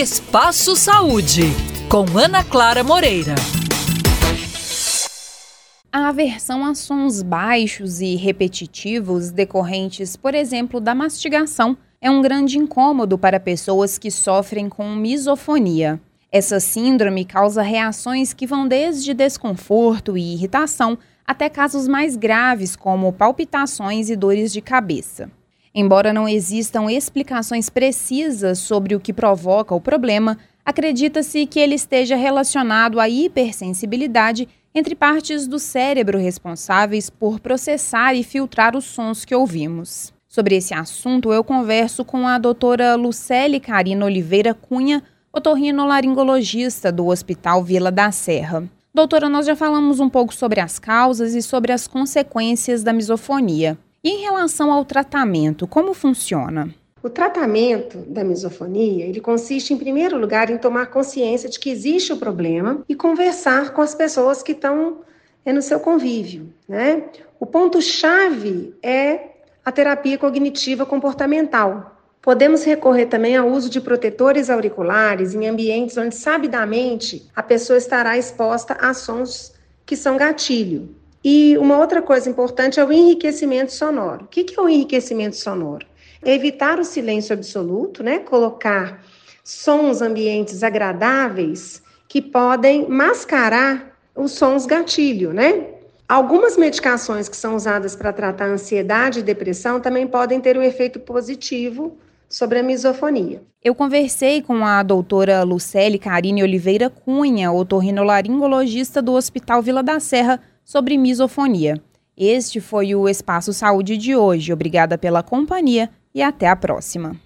Espaço Saúde, com Ana Clara Moreira. A aversão a sons baixos e repetitivos decorrentes, por exemplo, da mastigação, é um grande incômodo para pessoas que sofrem com misofonia. Essa síndrome causa reações que vão desde desconforto e irritação até casos mais graves, como palpitações e dores de cabeça. Embora não existam explicações precisas sobre o que provoca o problema, acredita-se que ele esteja relacionado à hipersensibilidade entre partes do cérebro responsáveis por processar e filtrar os sons que ouvimos. Sobre esse assunto, eu converso com a doutora Lucélia Carina Oliveira Cunha, otorrinolaringologista do Hospital Vila da Serra. Doutora, nós já falamos um pouco sobre as causas e sobre as consequências da misofonia. E em relação ao tratamento, como funciona? O tratamento da misofonia, ele consiste em primeiro lugar em tomar consciência de que existe o problema e conversar com as pessoas que estão é, no seu convívio, né? O ponto chave é a terapia cognitiva comportamental. Podemos recorrer também ao uso de protetores auriculares em ambientes onde sabidamente a pessoa estará exposta a sons que são gatilho. E uma outra coisa importante é o enriquecimento sonoro. O que é o enriquecimento sonoro? É evitar o silêncio absoluto, né? Colocar sons ambientes agradáveis que podem mascarar os sons gatilho, né? Algumas medicações que são usadas para tratar ansiedade e depressão também podem ter um efeito positivo sobre a misofonia. Eu conversei com a doutora Lucélia Carine Oliveira Cunha, otorrinolaringologista do Hospital Vila da Serra, sobre misofonia. Este foi o Espaço Saúde de hoje. Obrigada pela companhia e até a próxima.